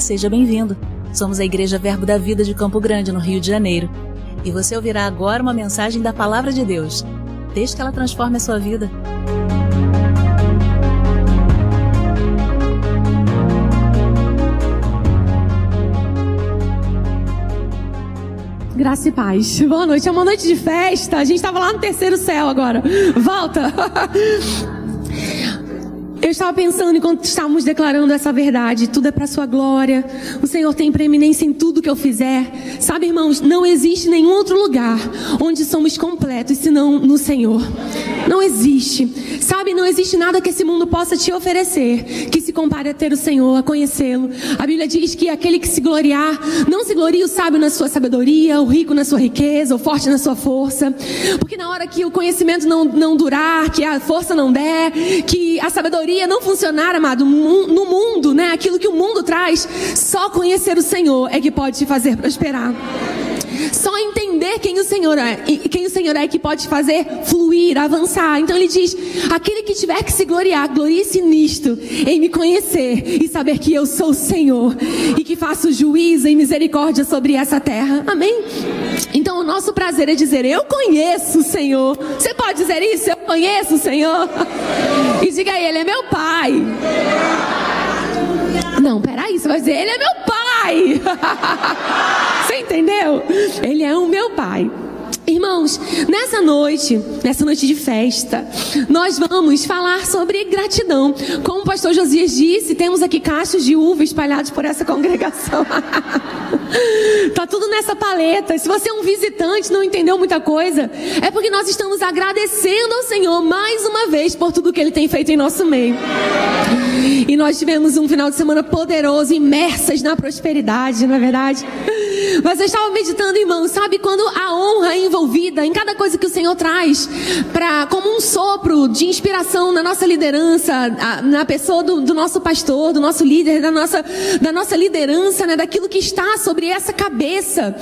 Seja bem-vindo. Somos a Igreja Verbo da Vida de Campo Grande, no Rio de Janeiro. E você ouvirá agora uma mensagem da Palavra de Deus. Desde que ela transforme a sua vida. Graça e paz. Boa noite. É uma noite de festa. A gente estava lá no terceiro céu agora. Volta. Eu estava pensando enquanto estávamos declarando essa verdade, tudo é para sua glória. O Senhor tem preeminência em tudo que eu fizer. Sabe, irmãos, não existe nenhum outro lugar onde somos completos senão no Senhor. Não existe. Sabe, não existe nada que esse mundo possa te oferecer que se compare a ter o Senhor, a conhecê-lo. A Bíblia diz que aquele que se gloriar, não se glorie o sábio na sua sabedoria, o rico na sua riqueza, o forte na sua força. Porque na hora que o conhecimento não, não durar, que a força não der, que a sabedoria não funcionar, amado, no mundo, né? Aquilo que o mundo traz, só conhecer o Senhor é que pode te fazer prosperar. Só entender quem o Senhor é, quem o Senhor é que pode fazer fluir, avançar. Então ele diz: aquele que tiver que se gloriar, glorie-se nisto, em me conhecer e saber que eu sou o Senhor e que faço juízo e misericórdia sobre essa terra. Amém? Então o nosso prazer é dizer: eu conheço o Senhor. Você pode dizer isso? Eu conheço o Senhor. E diga aí, ele é meu pai. Não, peraí, você vai dizer, ele é meu pai. Você entendeu? Ele é o meu pai. Irmãos, nessa noite, nessa noite de festa, nós vamos falar sobre gratidão. Como o pastor Josias disse, temos aqui cachos de uva espalhados por essa congregação. tá tudo nessa paleta. Se você é um visitante, não entendeu muita coisa, é porque nós estamos agradecendo ao Senhor mais uma vez por tudo que ele tem feito em nosso meio. E nós tivemos um final de semana poderoso, imersas na prosperidade, não é verdade? Mas eu estava meditando, irmão, sabe quando a honra é envolvida em cada coisa que o Senhor traz, para como um sopro de inspiração na nossa liderança, na pessoa do, do, nosso pastor, do nosso líder, da nossa, da nossa liderança, né, daquilo que está sobre essa cabeça.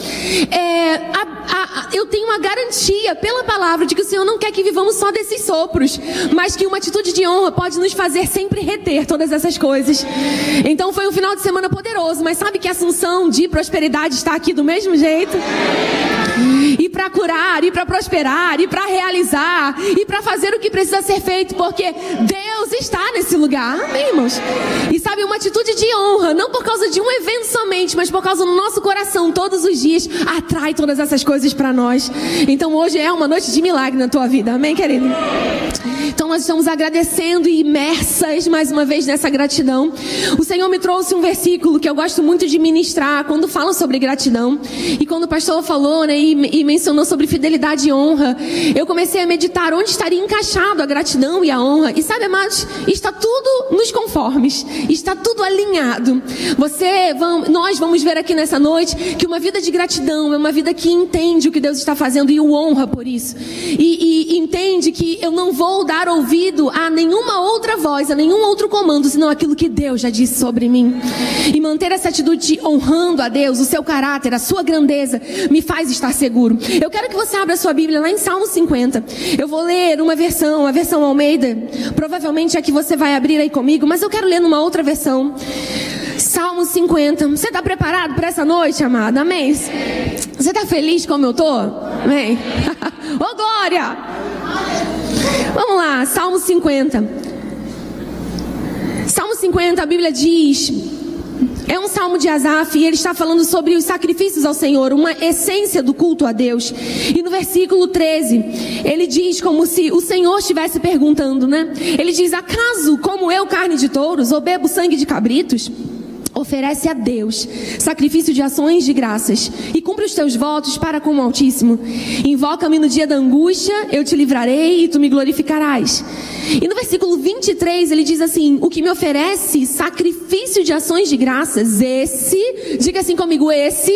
É, a, a, eu tenho uma garantia pela palavra de que o Senhor não quer que vivamos só desses sopros, mas que uma atitude de honra pode nos fazer sempre reter todas essas coisas. Então foi um final de semana poderoso, mas sabe que a assunção de prosperidade está aqui do mesmo jeito? Para curar, e para prosperar, e para realizar, e para fazer o que precisa ser feito, porque Deus está nesse lugar, amém, irmãos? E sabe, uma atitude de honra, não por causa de um evento somente, mas por causa do nosso coração, todos os dias, atrai todas essas coisas para nós. Então hoje é uma noite de milagre na tua vida, amém, querido? Então nós estamos agradecendo e imersas mais uma vez nessa gratidão. O Senhor me trouxe um versículo que eu gosto muito de ministrar quando falam sobre gratidão. E quando o pastor falou, né, e, e mencionou sobre fidelidade e honra, eu comecei a meditar onde estaria encaixado a gratidão e a honra. E sabe, amados, está tudo nos conformes, está tudo alinhado. Você, vamos, nós vamos ver aqui nessa noite que uma vida de gratidão é uma vida que entende o que Deus está fazendo e o honra por isso. E, e entende que eu não vou dar ouvido a nenhuma outra voz, a nenhum outro comando, senão aquilo que Deus já disse sobre mim. E manter essa atitude honrando a Deus, o seu caráter, a sua grandeza, me faz estar seguro. Eu quero que você abra sua Bíblia lá em Salmo 50. Eu vou ler uma versão, a versão Almeida. Provavelmente é que você vai abrir aí comigo, mas eu quero ler numa outra versão. Salmo 50. Você está preparado para essa noite, amada? Amém? Você está feliz como eu estou? Amém? Ô oh, glória! Vamos lá, Salmo 50. Salmo 50, a Bíblia diz é um salmo de Asaf e ele está falando sobre os sacrifícios ao Senhor, uma essência do culto a Deus. E no versículo 13, ele diz como se o Senhor estivesse perguntando, né? Ele diz: Acaso como eu carne de touros ou bebo sangue de cabritos? Oferece a Deus sacrifício de ações de graças e cumpre os teus votos para com o Altíssimo. Invoca-me no dia da angústia, eu te livrarei e tu me glorificarás. E no versículo 23 ele diz assim: O que me oferece sacrifício de ações de graças, esse, diga assim comigo, esse,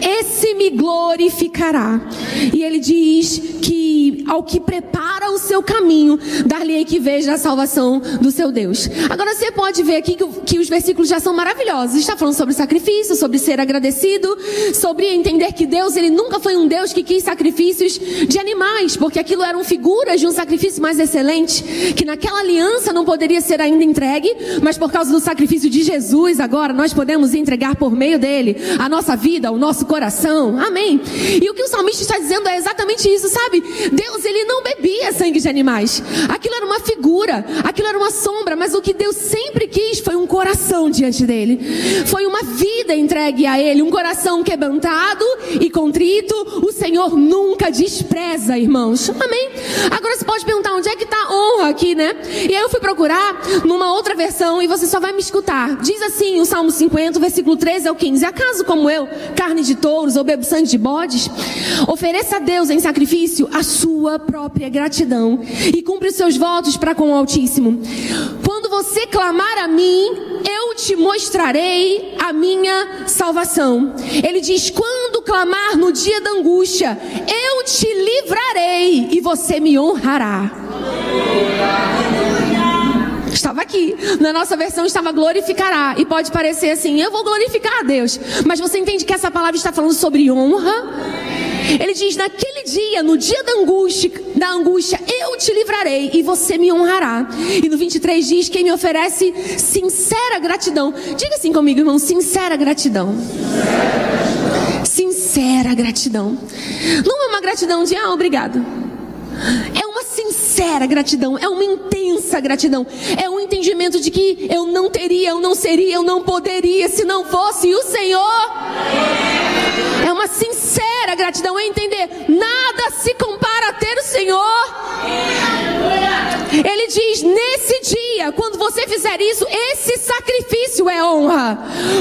esse me glorificará. E ele diz que ao que prepara o seu caminho, dar-lhe que veja a salvação do seu Deus. Agora você pode ver aqui que, que os versículos já são maravilhosos. Está falando sobre sacrifício, sobre ser agradecido, sobre entender que Deus, ele nunca foi um Deus que quis sacrifícios de animais, porque aquilo eram figuras de um sacrifício mais excelente que naquela aliança não poderia ser ainda entregue, mas por causa do sacrifício de Jesus, agora nós podemos entregar por meio dele a nossa vida, o nosso coração. Amém. E o que o salmista está dizendo é exatamente isso, sabe? Deus, ele não bebia sangue de animais. Aquilo era uma figura, aquilo era uma sombra, mas o que Deus sempre quis foi um coração diante dele. Foi uma vida entregue a ele, um coração quebrantado e contrito. O Senhor nunca despreza, irmãos. Amém. Agora você pode perguntar onde é que está honra aqui, né? E aí eu fui procurar numa outra versão e você só vai me escutar. Diz assim o Salmo 50, versículo 13 ao 15: Acaso como eu, carne de touros ou bebo sangue de bodes, ofereça a Deus em sacrifício a sua própria gratidão e cumpre os seus votos para com o Altíssimo. Quando você clamar a mim, eu te mostrarei a minha salvação. Ele diz: quando clamar no dia da angústia, eu te livrarei e você me honrará. Estava aqui. Na nossa versão estava glorificará. E pode parecer assim, eu vou glorificar a Deus. Mas você entende que essa palavra está falando sobre honra? Ele diz: naquele dia, no dia da angústia, da angústia, eu te livrarei e você me honrará. E no 23 diz: quem me oferece sincera gratidão. Diga assim comigo, irmão: sincera gratidão. Sincera gratidão. Não é uma gratidão de ah, obrigado. É uma sincera gratidão, é uma intensa gratidão, é um entendimento de que eu não teria, eu não seria, eu não poderia se não fosse o Senhor. Uma sincera gratidão, é entender, nada se compara a ter o Senhor. Ele diz: nesse dia, quando você fizer isso, esse sacrifício é honra.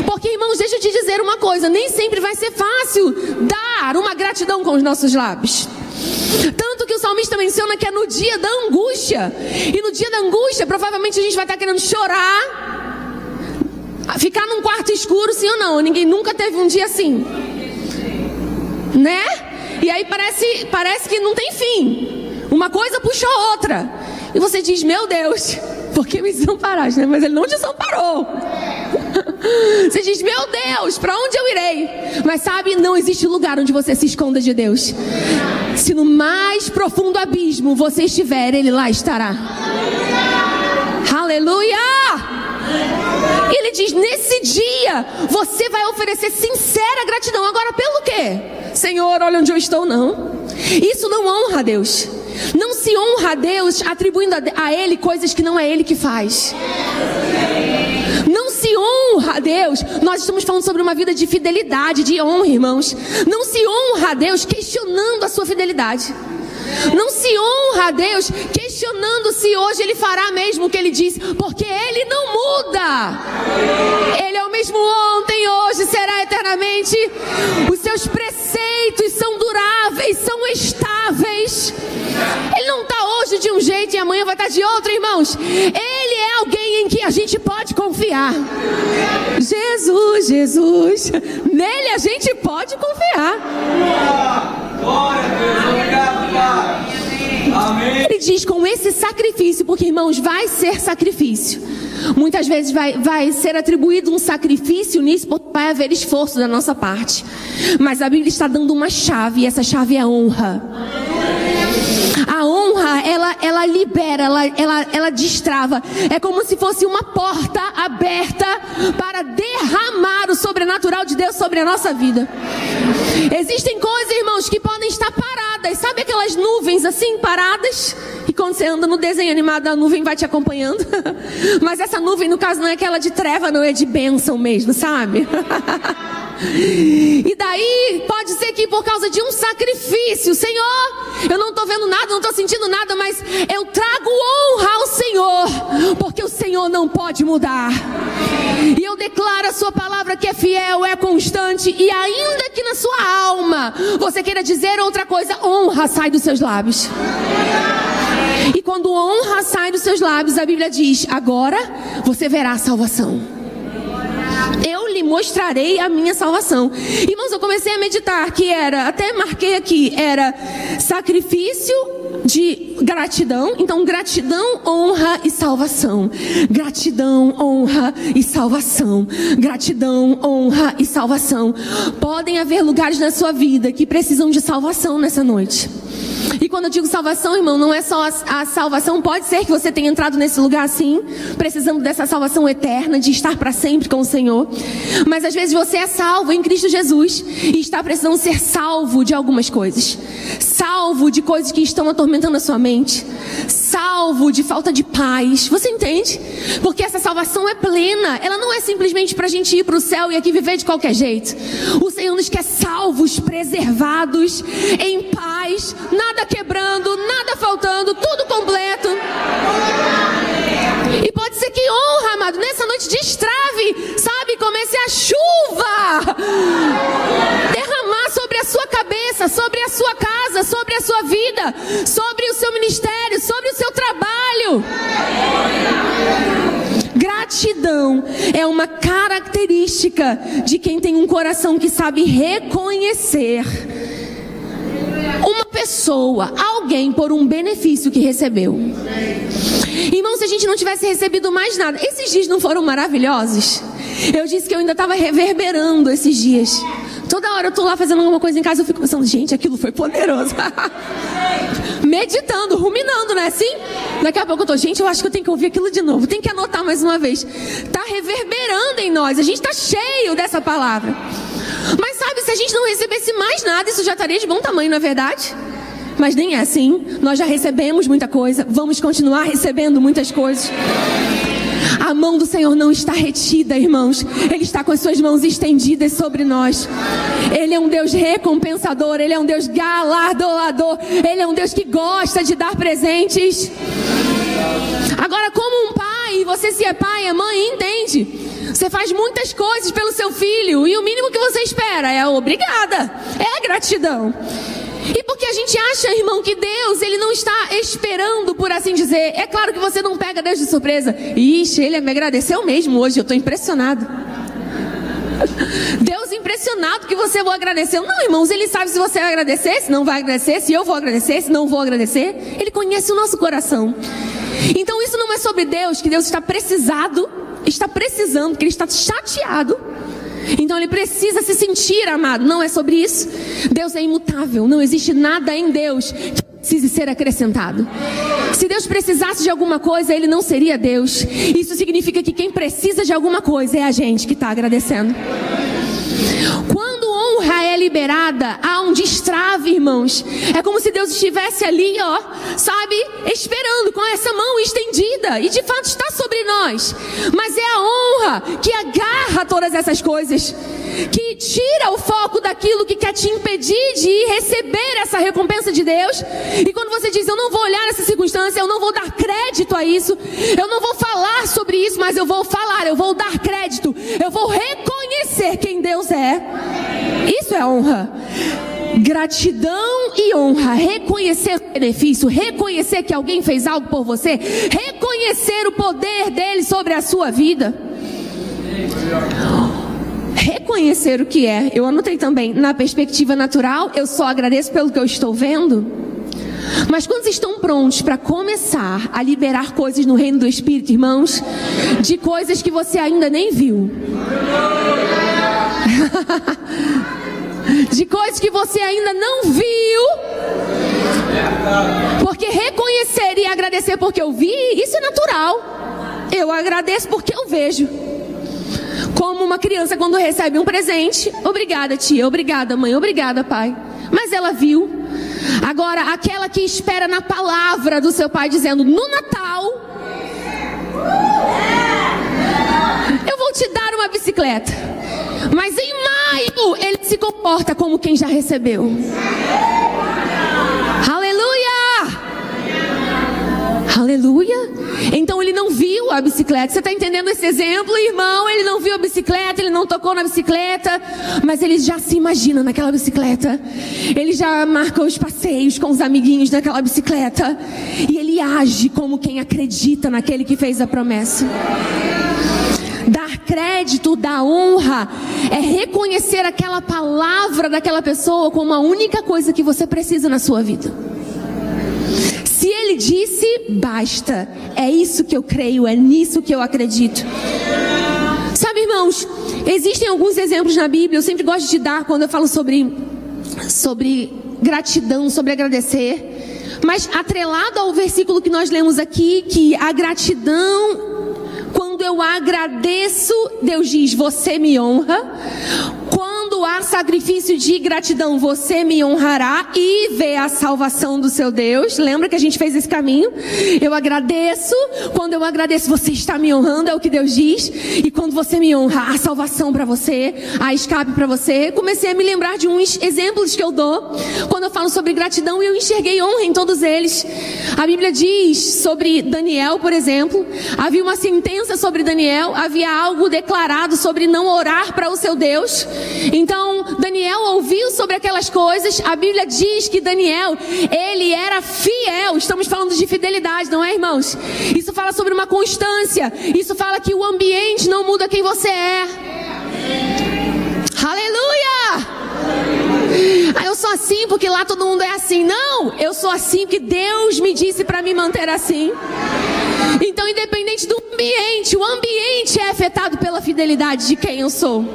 Porque, irmãos, deixa eu te dizer uma coisa: nem sempre vai ser fácil dar uma gratidão com os nossos lábios. Tanto que o salmista menciona que é no dia da angústia. E no dia da angústia, provavelmente a gente vai estar querendo chorar. Ficar num quarto escuro, sim ou não? Ninguém nunca teve um dia assim. Né? E aí parece, parece que não tem fim. Uma coisa puxa a outra. E você diz, meu Deus, por que me desamparaste? Mas ele não desamparou. Você diz, meu Deus, para onde eu irei? Mas sabe, não existe lugar onde você se esconda de Deus. Se no mais profundo abismo você estiver, Ele lá estará. Aleluia! Ele diz: nesse dia você vai oferecer sincera gratidão. Agora, pelo quê? Senhor, olha onde eu estou, não. Isso não honra a Deus. Não se honra a Deus atribuindo a Ele coisas que não é Ele que faz. Não se honra a Deus. Nós estamos falando sobre uma vida de fidelidade, de honra, irmãos. Não se honra a Deus questionando a sua fidelidade. Não se honra a Deus questionando se hoje Ele fará mesmo o que Ele disse, porque Ele não muda. Ele é o mesmo ontem, hoje, será eternamente. Os seus preceitos são duráveis, são estáveis. Ele não está hoje de um jeito e amanhã vai estar de outro, irmãos. Ele é alguém em que a gente pode confiar. Jesus, Jesus. Nele a gente pode confiar. Glória a Deus, obrigado, Pai. Ele diz com esse sacrifício, porque irmãos, vai ser sacrifício. Muitas vezes vai, vai ser atribuído um sacrifício nisso, porque vai haver esforço da nossa parte. Mas a Bíblia está dando uma chave, e essa chave é honra. A honra, ela, ela libera, ela, ela, ela destrava. É como se fosse uma porta aberta para derramar o sobrenatural de Deus sobre a nossa vida. Existem coisas, irmãos, que. Nuvens assim, paradas? E quando você anda no desenho animado, a nuvem vai te acompanhando. Mas essa nuvem, no caso, não é aquela de treva, não é de bênção mesmo, sabe? E daí pode ser que por causa de um sacrifício, Senhor, eu não estou vendo nada, não estou sentindo nada, mas eu trago honra ao Senhor, porque o Senhor não pode mudar. E eu declaro a Sua palavra que é fiel, é constante, e ainda que na sua alma você queira dizer outra coisa, honra sai dos seus lábios. E quando honra sai dos seus lábios, a Bíblia diz: agora você verá a salvação lhe mostrarei a minha salvação. Irmãos, eu comecei a meditar que era, até marquei aqui, era sacrifício de gratidão. Então, gratidão, honra e salvação. Gratidão, honra e salvação. Gratidão, honra e salvação. Podem haver lugares na sua vida que precisam de salvação nessa noite. E quando eu digo salvação, irmão, não é só a, a salvação, pode ser que você tenha entrado nesse lugar assim, precisando dessa salvação eterna, de estar para sempre com o Senhor. Mas às vezes você é salvo em Cristo Jesus e está precisando ser salvo de algumas coisas. Salvo de coisas que estão atormentando a sua mente. Salvo de falta de paz. Você entende? Porque essa salvação é plena. Ela não é simplesmente para a gente ir para o céu e aqui viver de qualquer jeito. O Senhor nos quer salvos, preservados, em paz, nada quebrando, nada faltando, tudo completo. E pode ser que honra, amado, nessa noite destrave, sabe? Comece a chuva derramar sobre a sua cabeça, sobre a sua casa, sobre a sua vida, sobre o seu ministério, sobre o seu trabalho. Gratidão é uma característica de quem tem um coração que sabe reconhecer uma pessoa, alguém por um benefício que recebeu. Irmão, se a gente não tivesse recebido mais nada, esses dias não foram maravilhosos? Eu disse que eu ainda estava reverberando esses dias. Toda hora eu tô lá fazendo alguma coisa em casa, eu fico pensando, gente, aquilo foi poderoso. Meditando, ruminando, né? Assim? Daqui a pouco eu tô, gente, eu acho que eu tenho que ouvir aquilo de novo, tem que anotar mais uma vez. Tá reverberando em nós, a gente tá cheio dessa palavra. Mas sabe, se a gente não recebesse mais nada, isso já estaria de bom tamanho, não é verdade? Mas nem é assim. Nós já recebemos muita coisa, vamos continuar recebendo muitas coisas. A mão do Senhor não está retida, irmãos. Ele está com as suas mãos estendidas sobre nós. Ele é um Deus recompensador, ele é um Deus galardoador, ele é um Deus que gosta de dar presentes. Agora, como um pai, você se é pai, é mãe, entende. Você faz muitas coisas pelo seu filho e o mínimo que você espera é obrigada, é gratidão. E porque a gente acha, irmão, que Deus, ele não está esperando, por assim dizer. É claro que você não pega Deus de surpresa. Ixi, ele me agradeceu mesmo hoje, eu estou impressionado. Deus impressionado que você vou agradecer. Não, irmãos, ele sabe se você vai agradecer, se não vai agradecer, se eu vou agradecer, se não vou agradecer. Ele conhece o nosso coração. Então isso não é sobre Deus, que Deus está precisado, está precisando, que ele está chateado então ele precisa se sentir amado. Não é sobre isso. Deus é imutável. Não existe nada em Deus que precise ser acrescentado. Se Deus precisasse de alguma coisa, ele não seria Deus. Isso significa que quem precisa de alguma coisa é a gente que está agradecendo. Liberada, há um destrave, irmãos. É como se Deus estivesse ali, ó, sabe, esperando com essa mão estendida. E de fato está sobre nós. Mas é a honra que agarra todas essas coisas. Que tira o foco daquilo que quer te impedir de receber essa recompensa de Deus. E quando você diz, eu não vou olhar essa circunstância, eu não vou dar crédito a isso, eu não vou falar sobre isso, mas eu vou falar, eu vou dar crédito, eu vou reconhecer quem Deus é. Isso é honra. Gratidão e honra, reconhecer o benefício, reconhecer que alguém fez algo por você, reconhecer o poder dele sobre a sua vida. Reconhecer o que é, eu anotei também, na perspectiva natural, eu só agradeço pelo que eu estou vendo. Mas quando estão prontos para começar a liberar coisas no reino do Espírito, irmãos, de coisas que você ainda nem viu. de coisas que você ainda não viu. Porque reconhecer e agradecer porque eu vi, isso é natural. Eu agradeço porque eu vejo. Como uma criança quando recebe um presente, obrigada tia, obrigada mãe, obrigada pai. Mas ela viu. Agora, aquela que espera na palavra do seu pai dizendo: no Natal, eu vou te dar uma bicicleta. Mas em maio ele se comporta como quem já recebeu. Aleluia! Aleluia! Então ele não viu a bicicleta. Você está entendendo esse exemplo, irmão? Ele não viu a bicicleta, ele não tocou na bicicleta, mas ele já se imagina naquela bicicleta. Ele já marca os passeios com os amiguinhos naquela bicicleta. E ele age como quem acredita naquele que fez a promessa. Dar crédito, dar honra, é reconhecer aquela palavra daquela pessoa como a única coisa que você precisa na sua vida. Ele disse, basta. É isso que eu creio, é nisso que eu acredito. Sabe, irmãos, existem alguns exemplos na Bíblia, eu sempre gosto de dar quando eu falo sobre, sobre gratidão, sobre agradecer. Mas atrelado ao versículo que nós lemos aqui, que a gratidão, quando eu agradeço, Deus diz: Você me honra. Quando há sacrifício de gratidão, você me honrará e vê a salvação do seu Deus. Lembra que a gente fez esse caminho? Eu agradeço. Quando eu agradeço, você está me honrando, é o que Deus diz. E quando você me honra, há salvação para você, há escape para você. Comecei a me lembrar de uns exemplos que eu dou. Quando eu falo sobre gratidão, eu enxerguei honra em todos eles. A Bíblia diz sobre Daniel, por exemplo, havia uma sentença sobre Daniel, havia algo declarado sobre não orar para o seu Deus. Então, Daniel ouviu sobre aquelas coisas. A Bíblia diz que Daniel, ele era fiel. Estamos falando de fidelidade, não é, irmãos? Isso fala sobre uma constância. Isso fala que o ambiente não muda quem você é. Aleluia! Ah, eu sou assim porque lá todo mundo é assim. Não, eu sou assim porque Deus me disse para me manter assim. Então, independente do ambiente, o ambiente é afetado pela fidelidade de quem eu sou.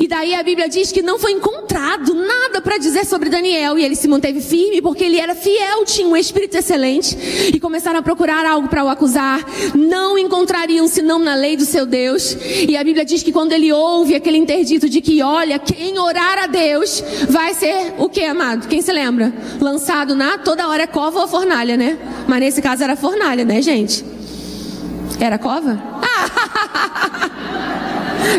E daí a Bíblia diz que não foi encontrado nada para dizer sobre Daniel. E ele se manteve firme porque ele era fiel, tinha um espírito excelente. E começaram a procurar algo para o acusar. Não encontrariam senão na lei do seu Deus. E a Bíblia diz que quando ele ouve aquele interdito de que, olha, quem orar a Deus vai ser o que, amado? Quem se lembra? Lançado na toda hora é cova ou fornalha, né? Mas nesse caso era fornalha, né, gente? Era cova?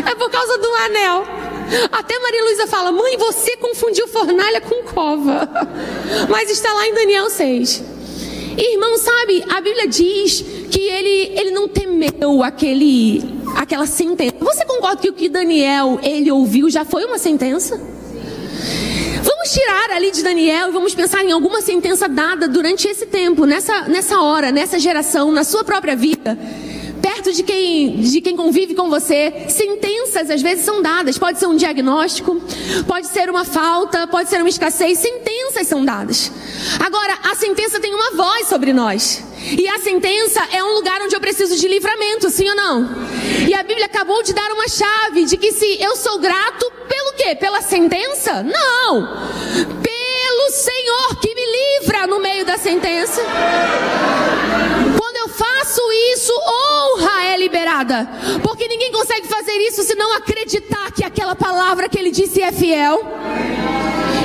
É por causa do anel. Até Maria Luísa fala: Mãe, você confundiu fornalha com cova. Mas está lá em Daniel 6. Irmão, sabe, a Bíblia diz que ele, ele não temeu aquele, aquela sentença. Você concorda que o que Daniel ele ouviu já foi uma sentença? Vamos tirar ali de Daniel e vamos pensar em alguma sentença dada durante esse tempo, nessa, nessa hora, nessa geração, na sua própria vida perto de quem, de quem convive com você, sentenças às vezes são dadas. Pode ser um diagnóstico, pode ser uma falta, pode ser uma escassez. Sentenças são dadas. Agora, a sentença tem uma voz sobre nós. E a sentença é um lugar onde eu preciso de livramento, sim ou não? E a Bíblia acabou de dar uma chave de que se eu sou grato pelo quê? Pela sentença? Não! Pelo Senhor que me livra no meio da sentença faço isso, honra é liberada. Porque ninguém consegue fazer isso se não acreditar que aquela palavra que ele disse é fiel.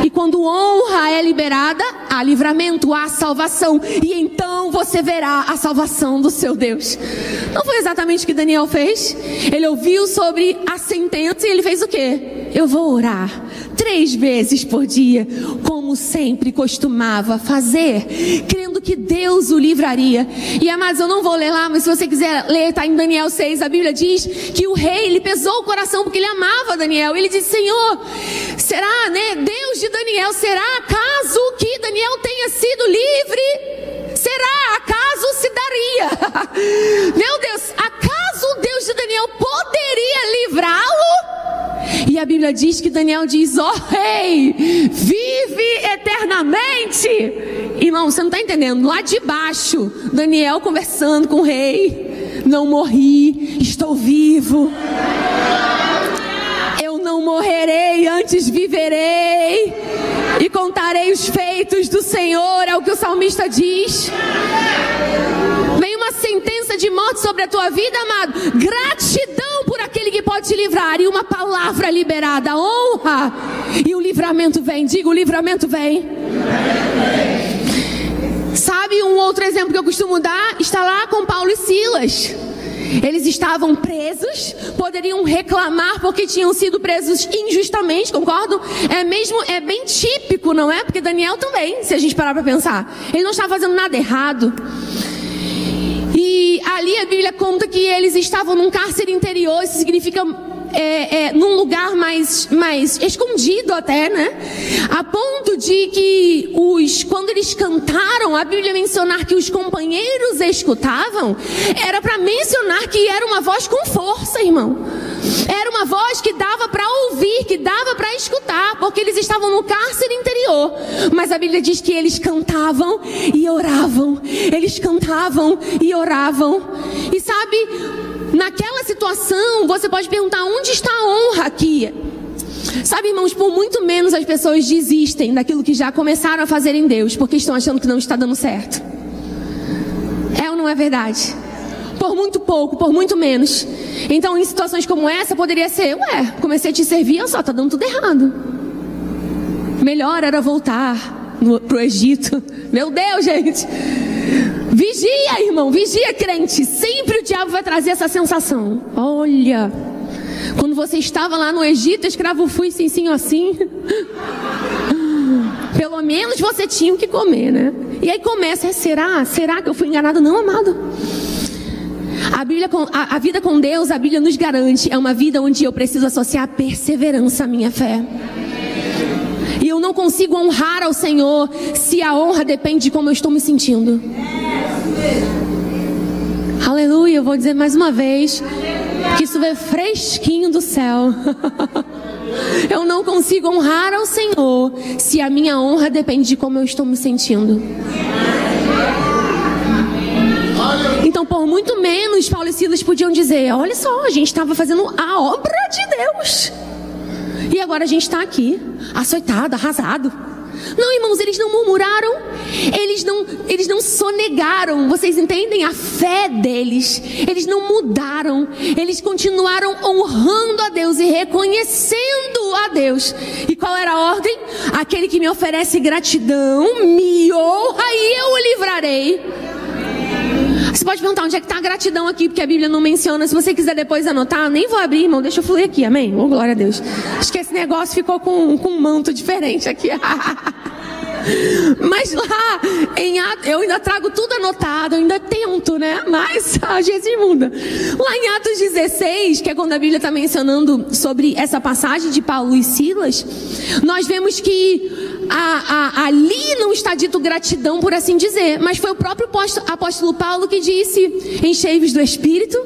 E quando honra é liberada, há livramento, há salvação. E então você verá a salvação do seu Deus. Não foi exatamente o que Daniel fez? Ele ouviu sobre a sentença e ele fez o quê? Eu vou orar três vezes por dia, como sempre costumava fazer, crendo que Deus o livraria. E amados, eu não vou ler lá, mas se você quiser ler, está em Daniel 6, a Bíblia diz que o rei, ele pesou o coração porque ele amava Daniel. Ele disse: Senhor, será, né, Deus de Daniel, será acaso que Daniel tenha sido livre? Será? Meu Deus, acaso o Deus de Daniel poderia livrá-lo? E a Bíblia diz que Daniel diz: Ó oh, rei, vive eternamente. Irmão, você não está entendendo? Lá de baixo, Daniel conversando com o rei: Não morri, estou vivo. Eu não morrerei, antes viverei. E contarei os feitos do Senhor, é o que o salmista diz uma sentença de morte sobre a tua vida, amado. Gratidão por aquele que pode te livrar. E uma palavra liberada, honra. E o livramento vem. Diga: o livramento vem. Sabe um outro exemplo que eu costumo dar? Está lá com Paulo e Silas. Eles estavam presos, poderiam reclamar porque tinham sido presos injustamente, concordo? É mesmo, é bem típico, não é? Porque Daniel também, se a gente parar para pensar. Ele não estava fazendo nada errado. Ali a Bíblia conta que eles estavam num cárcere interior, isso significa é, é, num lugar mais, mais escondido até, né? A ponto de que os, quando eles cantaram, a Bíblia mencionar que os companheiros escutavam, era para mencionar que era uma voz com força, irmão. Era uma voz que dava para ouvir, que dava para escutar, porque eles estavam no cárcere interior. Mas a Bíblia diz que eles cantavam e oravam. Eles cantavam e oravam. E sabe, naquela situação, você pode perguntar: onde está a honra aqui? Sabe, irmãos, por muito menos as pessoas desistem daquilo que já começaram a fazer em Deus, porque estão achando que não está dando certo. É ou não é verdade? Por muito pouco, por muito menos. Então, em situações como essa, poderia ser: ué, comecei a te servir, olha só, tá dando tudo errado. Melhor era voltar no, pro Egito. Meu Deus, gente. Vigia, irmão, vigia, crente. Sempre o diabo vai trazer essa sensação. Olha, quando você estava lá no Egito, escravo fui, sim, sim, assim. Pelo menos você tinha o que comer, né? E aí começa, será? Será que eu fui enganado? Não, amado. A, Bíblia, a, a vida com Deus, a Bíblia nos garante, é uma vida onde eu preciso associar perseverança à minha fé. E eu não consigo honrar ao Senhor se a honra depende de como eu estou me sentindo. Aleluia, eu vou dizer mais uma vez que isso vem fresquinho do céu. Eu não consigo honrar ao Senhor se a minha honra depende de como eu estou me sentindo. Então, por muito menos, Paulo e Silas podiam dizer: Olha só, a gente estava fazendo a obra de Deus. E agora a gente está aqui, açoitado, arrasado. Não, irmãos, eles não murmuraram, eles não, eles não sonegaram, vocês entendem? A fé deles, eles não mudaram, eles continuaram honrando a Deus e reconhecendo a Deus. E qual era a ordem? Aquele que me oferece gratidão, me honra e eu o livrarei. Você pode perguntar onde é que está a gratidão aqui, porque a Bíblia não menciona. Se você quiser depois anotar, nem vou abrir, irmão. Deixa eu fluir aqui, amém? Oh, glória a Deus. Acho que esse negócio ficou com, com um manto diferente aqui. Mas lá, em Atos, eu ainda trago tudo anotado, ainda tento, né? Mas a gente muda. Lá em Atos 16, que é quando a Bíblia está mencionando sobre essa passagem de Paulo e Silas, nós vemos que a, a, ali não está dito gratidão, por assim dizer, mas foi o próprio apóstolo Paulo que disse: enchei-vos do Espírito,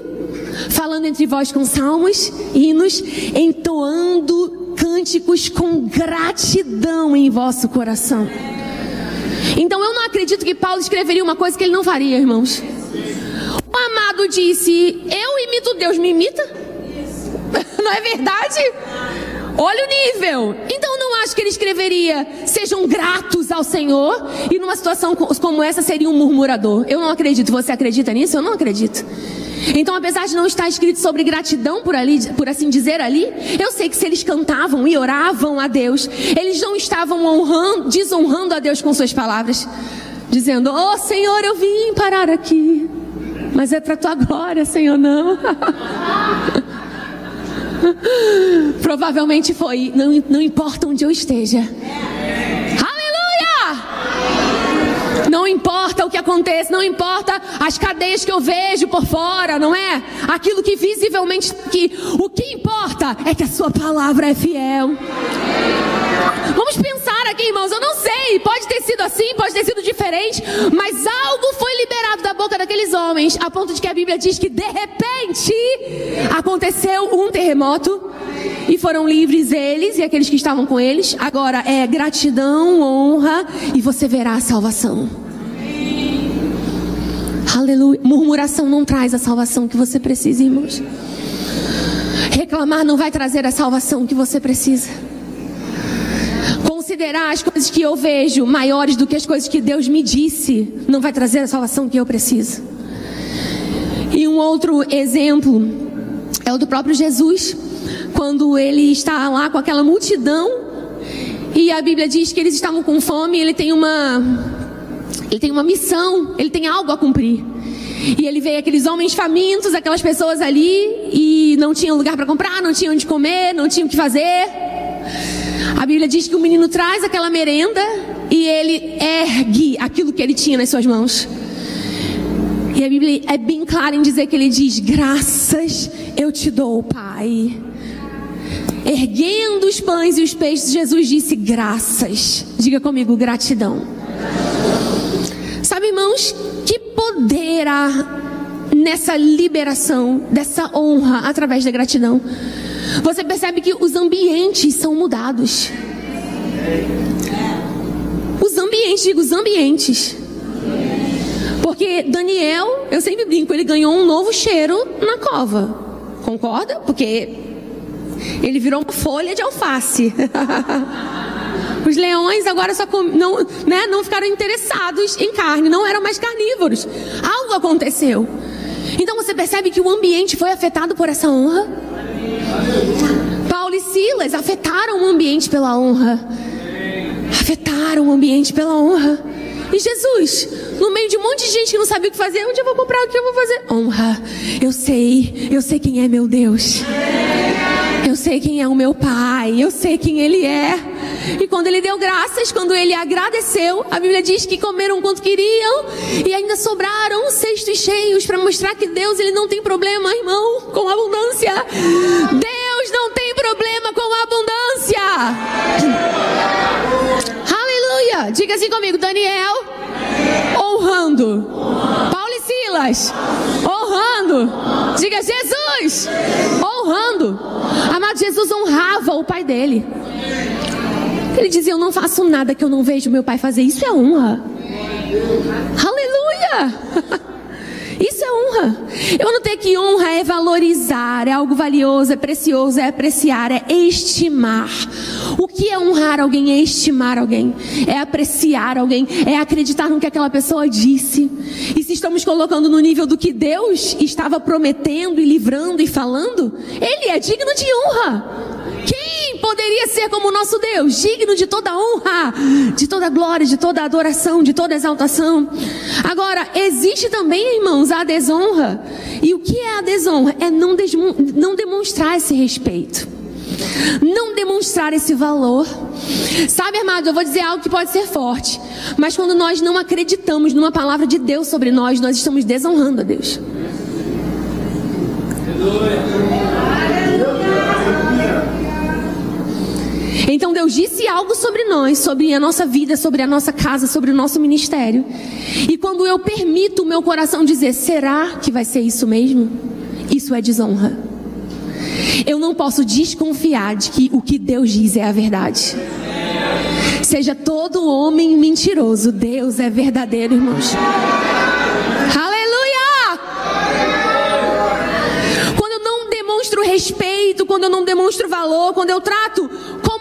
falando entre vós com salmos, hinos, entoando cânticos com gratidão em vosso coração. Então eu não acredito que Paulo escreveria uma coisa que ele não faria, irmãos. O amado disse: Eu imito Deus, me imita? Não é verdade? Olha o nível. Então acho que ele escreveria: sejam gratos ao Senhor. E numa situação como essa seria um murmurador. Eu não acredito. Você acredita nisso? Eu não acredito. Então, apesar de não estar escrito sobre gratidão por ali, por assim dizer ali, eu sei que se eles cantavam e oravam a Deus, eles não estavam honrando, desonrando a Deus com suas palavras, dizendo: "Oh, Senhor, eu vim parar aqui, mas é para tua glória, Senhor, não." Provavelmente foi, não, não importa onde eu esteja. Não importa o que aconteça, não importa as cadeias que eu vejo por fora, não é? Aquilo que visivelmente que o que importa é que a sua palavra é fiel. Vamos pensar aqui, irmãos. Eu não sei, pode ter sido assim, pode ter sido diferente, mas algo foi liberado da boca daqueles homens, a ponto de que a Bíblia diz que de repente aconteceu um terremoto e foram livres eles e aqueles que estavam com eles. Agora é gratidão, honra e você verá a salvação. Aleluia. Murmuração não traz a salvação que você precisa, irmãos. Reclamar não vai trazer a salvação que você precisa. Considerar as coisas que eu vejo maiores do que as coisas que Deus me disse não vai trazer a salvação que eu preciso. E um outro exemplo é o do próprio Jesus, quando ele está lá com aquela multidão e a Bíblia diz que eles estavam com fome, ele tem uma ele tem uma missão, ele tem algo a cumprir. E ele vê aqueles homens famintos, aquelas pessoas ali, e não tinham lugar para comprar, não tinham onde comer, não tinham o que fazer. A Bíblia diz que o menino traz aquela merenda e ele ergue aquilo que ele tinha nas suas mãos. E a Bíblia é bem clara em dizer que ele diz: Graças eu te dou, Pai. Erguendo os pães e os peixes, Jesus disse: Graças. Diga comigo, gratidão. Sabe, irmãos, poder nessa liberação, dessa honra através da gratidão? Você percebe que os ambientes são mudados. Os ambientes, digo, os ambientes. Porque Daniel, eu sempre brinco, ele ganhou um novo cheiro na cova. Concorda? Porque Ele virou uma folha de alface. Os leões agora só com, não, né, não ficaram interessados em carne, não eram mais carnívoros. Algo aconteceu. Então você percebe que o ambiente foi afetado por essa honra? Paulo e Silas afetaram o ambiente pela honra. Afetaram o ambiente pela honra. E Jesus, no meio de um monte de gente que não sabia o que fazer, onde eu vou comprar, o que eu vou fazer? Honra. Eu sei, eu sei quem é meu Deus. Eu sei quem é o meu Pai, eu sei quem Ele é. E quando Ele deu graças, quando Ele agradeceu, a Bíblia diz que comeram quanto queriam e ainda sobraram cestos cheios para mostrar que Deus Ele não tem problema, irmão, com abundância. Deus não tem problema com abundância. Aleluia! Diga assim comigo, Daniel, honrando. Paulo e Silas, honrando. Diga Jesus, honrando. Amado Jesus honrava o pai dele. Ele dizia: Eu não faço nada que eu não vejo meu pai fazer. Isso é honra. Aleluia! Isso é honra. Eu notei que honra é valorizar, é algo valioso, é precioso, é apreciar, é estimar. O que é honrar alguém? É estimar alguém, é apreciar alguém, é acreditar no que aquela pessoa disse. E se estamos colocando no nível do que Deus estava prometendo e livrando e falando, Ele é digno de honra. Poderia ser como o nosso Deus, digno de toda honra, de toda glória, de toda adoração, de toda exaltação? Agora, existe também, irmãos, a desonra. E o que é a desonra? É não, não demonstrar esse respeito, não demonstrar esse valor. Sabe, amado, eu vou dizer algo que pode ser forte, mas quando nós não acreditamos numa palavra de Deus sobre nós, nós estamos desonrando a Deus. Então Deus disse algo sobre nós, sobre a nossa vida, sobre a nossa casa, sobre o nosso ministério. E quando eu permito o meu coração dizer, será que vai ser isso mesmo? Isso é desonra. Eu não posso desconfiar de que o que Deus diz é a verdade. Seja todo homem mentiroso, Deus é verdadeiro, irmãos. Aleluia! Quando eu não demonstro respeito, quando eu não demonstro valor, quando eu trato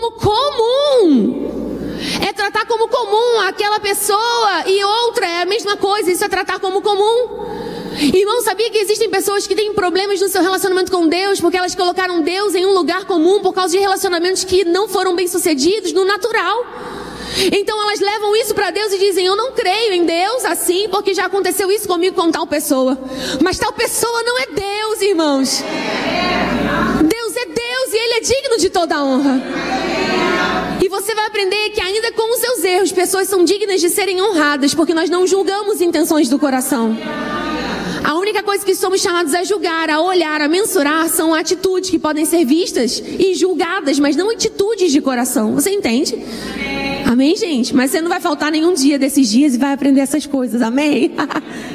como comum. É tratar como comum aquela pessoa e outra é a mesma coisa, isso é tratar como comum. Irmão, sabia que existem pessoas que têm problemas no seu relacionamento com Deus porque elas colocaram Deus em um lugar comum por causa de relacionamentos que não foram bem sucedidos no natural. Então elas levam isso para Deus e dizem: Eu não creio em Deus assim, porque já aconteceu isso comigo com tal pessoa. Mas tal pessoa não é Deus, irmãos. Deus é Deus e Ele é digno de toda honra. E você vai aprender que, ainda com os seus erros, pessoas são dignas de serem honradas, porque nós não julgamos intenções do coração. A única coisa que somos chamados a julgar, a olhar, a mensurar são atitudes que podem ser vistas e julgadas, mas não atitudes de coração. Você entende? Amém, gente? Mas você não vai faltar nenhum dia desses dias e vai aprender essas coisas. Amém?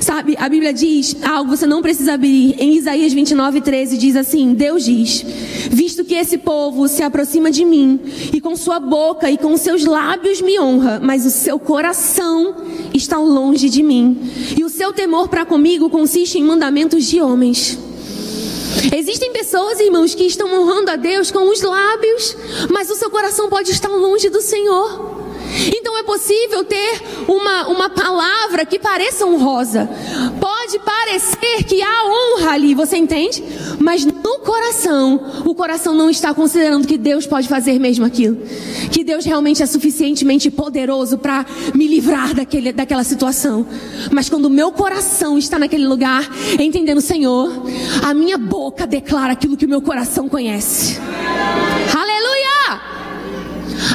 Sabe, a Bíblia diz algo você não precisa abrir. Em Isaías 29, 13 diz assim: Deus diz: Visto que esse povo se aproxima de mim, e com sua boca e com seus lábios me honra, mas o seu coração está longe de mim, e o seu temor para comigo consiste em mandamentos de homens. Existem pessoas, irmãos, que estão honrando a Deus com os lábios, mas o seu coração pode estar longe do Senhor. Então é possível ter uma, uma palavra que pareça honrosa. Pode parecer que há honra ali, você entende? Mas no coração, o coração não está considerando que Deus pode fazer mesmo aquilo. Que Deus realmente é suficientemente poderoso para me livrar daquele, daquela situação. Mas quando o meu coração está naquele lugar, entendendo, Senhor, a minha boca declara aquilo que o meu coração conhece. Aleluia!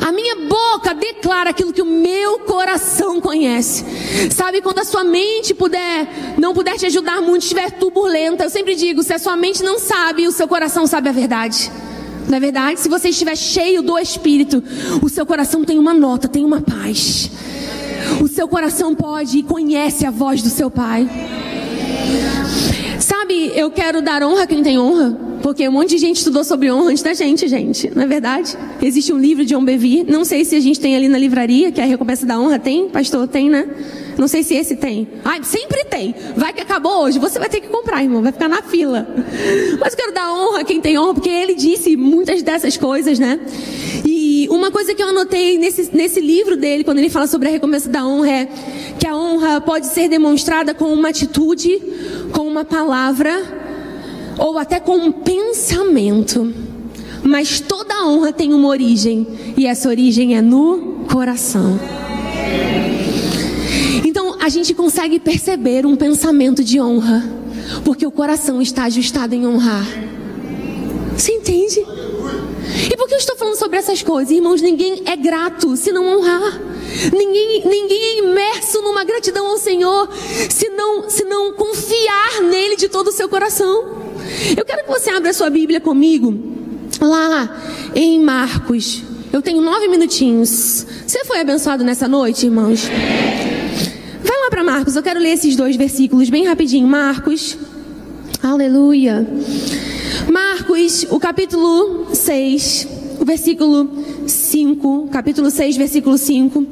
A minha boca declara aquilo que o meu coração conhece. Sabe, quando a sua mente puder, não puder te ajudar muito, estiver turbulenta, eu sempre digo, se a sua mente não sabe, o seu coração sabe a verdade. Na é verdade, se você estiver cheio do Espírito, o seu coração tem uma nota, tem uma paz. O seu coração pode e conhece a voz do seu Pai. Sabe, eu quero dar honra a quem tem honra. Porque um monte de gente estudou sobre honra antes da gente, gente. Não é verdade? Existe um livro de John. Não sei se a gente tem ali na livraria, que é a recompensa da honra. Tem? Pastor, tem, né? Não sei se esse tem. Ai, sempre tem. Vai que acabou hoje. Você vai ter que comprar, irmão. Vai ficar na fila. Mas quero dar honra a quem tem honra, porque ele disse muitas dessas coisas, né? E uma coisa que eu anotei nesse, nesse livro dele, quando ele fala sobre a recompensa da honra, é que a honra pode ser demonstrada com uma atitude, com uma palavra, ou até com um pensamento. Mas toda honra tem uma origem, e essa origem é no coração a gente consegue perceber um pensamento de honra, porque o coração está ajustado em honrar. Você entende? E por que eu estou falando sobre essas coisas? Irmãos, ninguém é grato se não honrar. Ninguém, ninguém é imerso numa gratidão ao Senhor se não, se não confiar nele de todo o seu coração. Eu quero que você abra a sua Bíblia comigo, lá em Marcos. Eu tenho nove minutinhos. Você foi abençoado nessa noite, irmãos? para Marcos, eu quero ler esses dois versículos bem rapidinho. Marcos, aleluia. Marcos, o capítulo 6, o versículo 5, capítulo 6, versículo 5.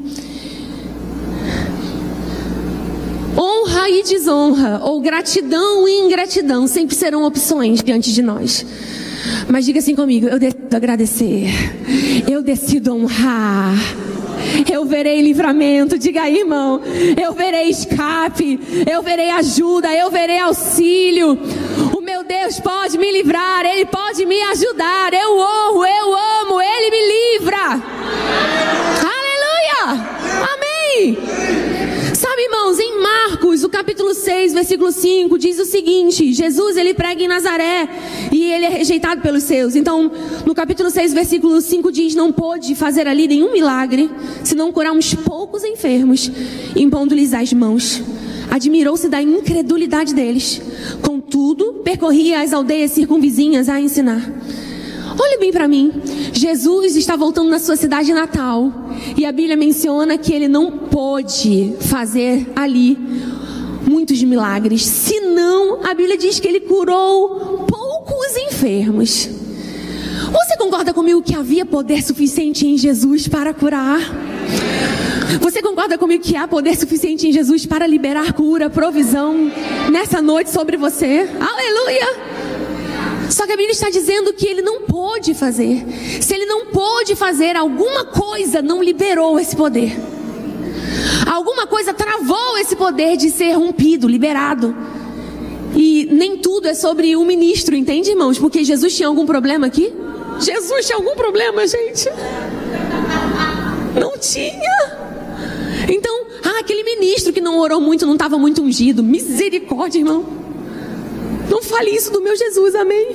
Honra e desonra, ou gratidão e ingratidão, sempre serão opções diante de nós. Mas diga assim comigo: eu decido agradecer, eu decido honrar. Eu verei livramento, diga aí, irmão. Eu verei escape, eu verei ajuda, eu verei auxílio. O meu Deus pode me livrar, Ele pode me ajudar. Eu honro, eu amo, Ele me livra. Aleluia! Amém! Sabe, irmãos, em O capítulo 6, versículo 5, diz o seguinte: Jesus ele prega em Nazaré e ele é rejeitado pelos seus. Então, no capítulo 6, versículo 5 diz: Não pôde fazer ali nenhum milagre, senão curar uns poucos enfermos, impondo-lhes as mãos. Admirou-se da incredulidade deles. Contudo, percorria as aldeias circunvizinhas a ensinar. Olhe bem para mim. Jesus está voltando na sua cidade natal. E a Bíblia menciona que ele não pôde fazer ali muitos milagres. Senão, a Bíblia diz que ele curou poucos enfermos. Você concorda comigo que havia poder suficiente em Jesus para curar? Você concorda comigo que há poder suficiente em Jesus para liberar cura, provisão nessa noite sobre você? Aleluia! Só que a Bíblia está dizendo que ele não pôde fazer. Se ele não pôde fazer, alguma coisa não liberou esse poder. Alguma coisa travou esse poder de ser rompido, liberado. E nem tudo é sobre o ministro, entende, irmãos? Porque Jesus tinha algum problema aqui? Jesus tinha algum problema, gente? Não tinha. Então, ah, aquele ministro que não orou muito, não estava muito ungido. Misericórdia, irmão. Não fale isso do meu Jesus, amém?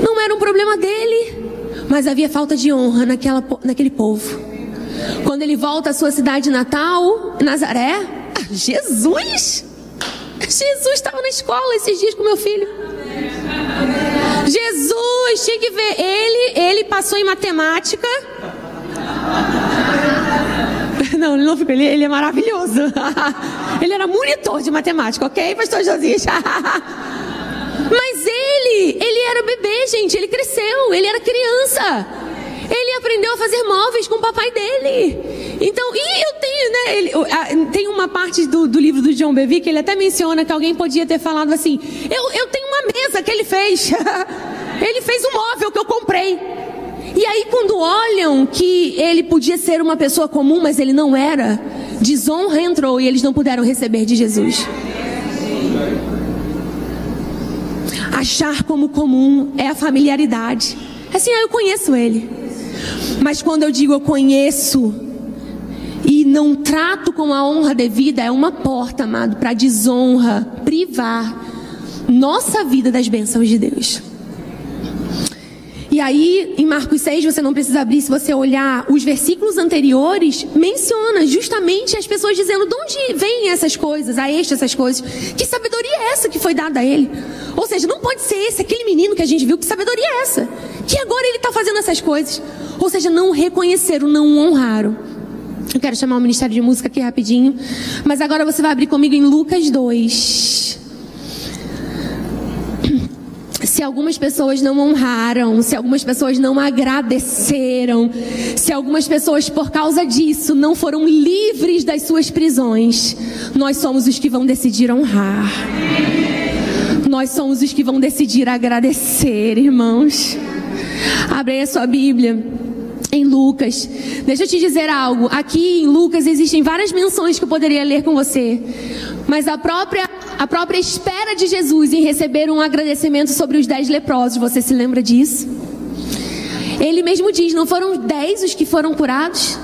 Não era um problema dele, mas havia falta de honra naquela, naquele povo. Quando ele volta à sua cidade natal, Nazaré, ah, Jesus! Jesus estava na escola esses dias com meu filho. Jesus, tinha que ver. Ele, ele passou em matemática. Não, ele não ficou, ele, ele é maravilhoso. ele era monitor de matemática, ok, pastor Josias? Mas ele, ele era bebê, gente, ele cresceu, ele era criança. Ele aprendeu a fazer móveis com o papai dele. Então, e eu tenho, né? Ele, tem uma parte do, do livro do John Bevere que ele até menciona que alguém podia ter falado assim: eu, eu tenho uma mesa que ele fez. ele fez um móvel que eu comprei. E aí, quando olham que ele podia ser uma pessoa comum, mas ele não era, desonra entrou e eles não puderam receber de Jesus. Achar como comum é a familiaridade. Assim, ah, eu conheço ele. Mas quando eu digo eu conheço e não trato com a honra devida, é uma porta, amado, para desonra, privar nossa vida das bênçãos de Deus. E aí, em Marcos 6, você não precisa abrir, se você olhar os versículos anteriores, menciona justamente as pessoas dizendo de onde vêm essas coisas, a este essas coisas. Que sabedoria é essa que foi dada a ele? Ou seja, não pode ser esse, aquele menino que a gente viu, que sabedoria é essa? Que agora ele está fazendo essas coisas. Ou seja, não reconheceram, não honraram. Eu quero chamar o Ministério de Música aqui rapidinho. Mas agora você vai abrir comigo em Lucas 2. se algumas pessoas não honraram, se algumas pessoas não agradeceram, se algumas pessoas por causa disso não foram livres das suas prisões, nós somos os que vão decidir honrar. Nós somos os que vão decidir agradecer, irmãos. Abre a sua Bíblia em Lucas. Deixa eu te dizer algo. Aqui em Lucas existem várias menções que eu poderia ler com você. Mas a própria, a própria espera de Jesus em receber um agradecimento sobre os dez leprosos, você se lembra disso? Ele mesmo diz: não foram dez os que foram curados?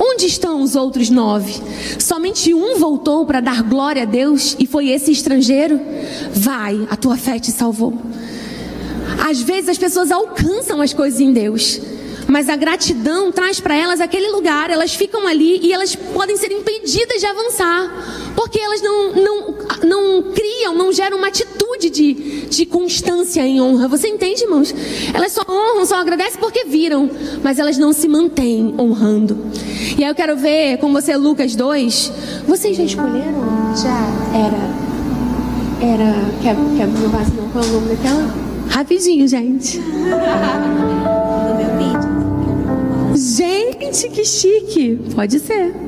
Onde estão os outros nove? Somente um voltou para dar glória a Deus e foi esse estrangeiro? Vai, a tua fé te salvou. Às vezes as pessoas alcançam as coisas em Deus, mas a gratidão traz para elas aquele lugar, elas ficam ali e elas podem ser impedidas de avançar, porque elas não, não, não criam, não geram uma atitude de, de constância em honra. Você entende, irmãos? Elas só honram, só agradecem porque viram, mas elas não se mantêm honrando. E aí eu quero ver com você Lucas 2. Vocês já escolheram? Já. Era. Era. Quer, quer meu vaso não? Qual é o nome daquela? Rapidinho, gente. Gente, que chique. Pode ser.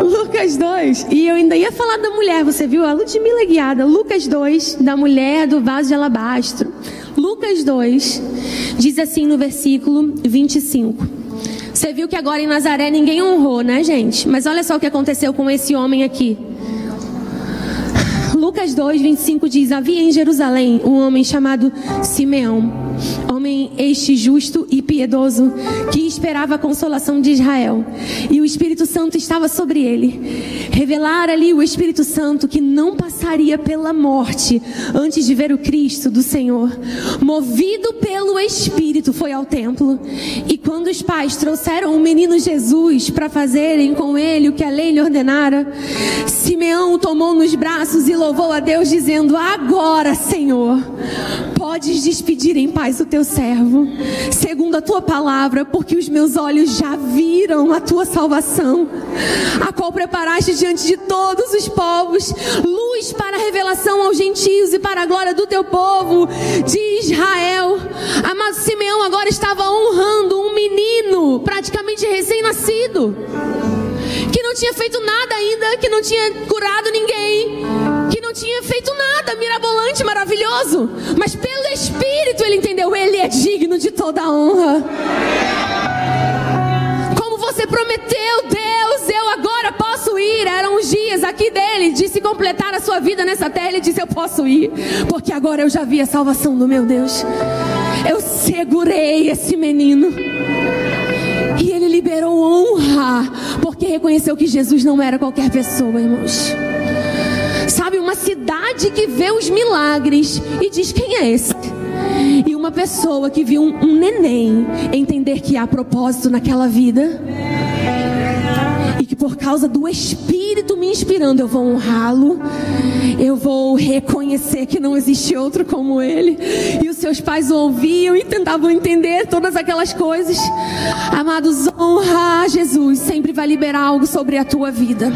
Lucas 2. E eu ainda ia falar da mulher, você viu? A Ludmilla guiada. Lucas 2, da mulher do vaso de alabastro. Lucas 2 diz assim no versículo 25. Você viu que agora em Nazaré ninguém honrou, né, gente? Mas olha só o que aconteceu com esse homem aqui. Lucas 2, 25 diz: Havia em Jerusalém um homem chamado Simeão, este justo e piedoso, que esperava a consolação de Israel. E o Espírito Santo estava sobre ele. Revelara-lhe o Espírito Santo que não passaria pela morte antes de ver o Cristo do Senhor. Movido pelo Espírito, foi ao templo. E quando os pais trouxeram o menino Jesus para fazerem com ele o que a lei lhe ordenara, Simeão o tomou nos braços e louvou a Deus, dizendo: Agora, Senhor, podes despedir em paz o teu servo, segundo a tua palavra, porque os meus olhos já viram a tua salvação, a qual preparaste diante de todos os povos, luz para a revelação aos gentios e para a glória do teu povo de Israel. Amado Simeão agora estava honrando um menino, praticamente recém-nascido não tinha feito nada ainda, que não tinha curado ninguém, que não tinha feito nada mirabolante, maravilhoso, mas pelo Espírito ele entendeu, ele é digno de toda a honra. Como você prometeu, Deus, eu agora posso ir. Eram os dias aqui dele de se completar a sua vida nessa terra. Ele disse: Eu posso ir, porque agora eu já vi a salvação do meu Deus. Eu segurei esse menino. E ele liberou honra, porque reconheceu que Jesus não era qualquer pessoa, irmãos. Sabe, uma cidade que vê os milagres e diz: quem é esse? E uma pessoa que viu um, um neném entender que há propósito naquela vida. E que por causa do Espírito me inspirando, eu vou honrá-lo. Eu vou reconhecer que não existe outro como ele. E os seus pais ouviam e tentavam entender todas aquelas coisas. Amados, honra a Jesus sempre vai liberar algo sobre a tua vida.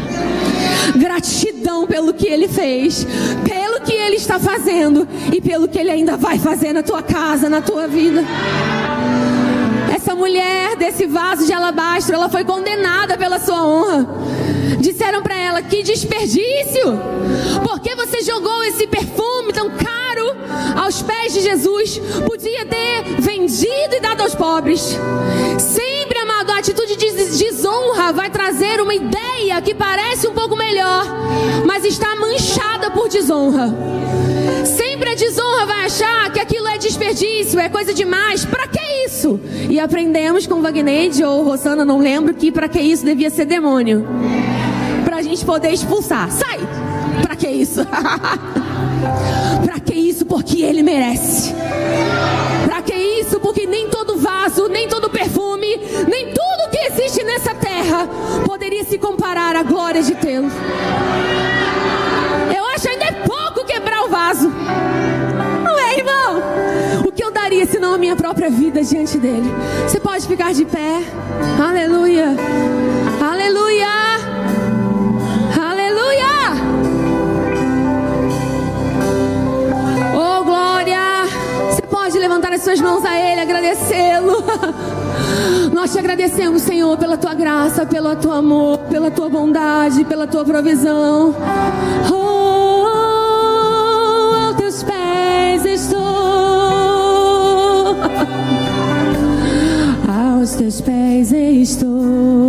Gratidão pelo que ele fez, pelo que ele está fazendo e pelo que ele ainda vai fazer na tua casa, na tua vida. Essa mulher desse vaso de alabastro, ela foi condenada pela sua honra. Disseram para ela: Que desperdício! Por que você jogou esse perfume tão caro aos pés de Jesus? Podia ter vendido e dado aos pobres. Sempre, atitude de desonra vai trazer uma ideia que parece um pouco melhor, mas está manchada por desonra. Sempre a desonra vai achar que aquilo é desperdício, é coisa demais. Para que isso? E aprendemos com Wagneide ou Rosana, não lembro, que para que isso devia ser demônio. Para a gente poder expulsar. Sai! Para que isso? para que isso? Porque ele merece. Para que isso? Porque nem todo vaso, nem todo perfume, nem terra poderia se comparar à glória de tê-lo. Eu acho ainda é pouco quebrar o vaso. Não é, irmão? O que eu daria se não a minha própria vida diante dele? Você pode ficar de pé. Aleluia. Aleluia. Aleluia. Oh, glória. Você pode levantar as suas mãos a ele, agradecê-lo. Nós te agradecemos, Senhor, pela tua graça, pelo teu amor, pela tua bondade, pela tua provisão. Oh, aos teus pés estou. Aos teus pés estou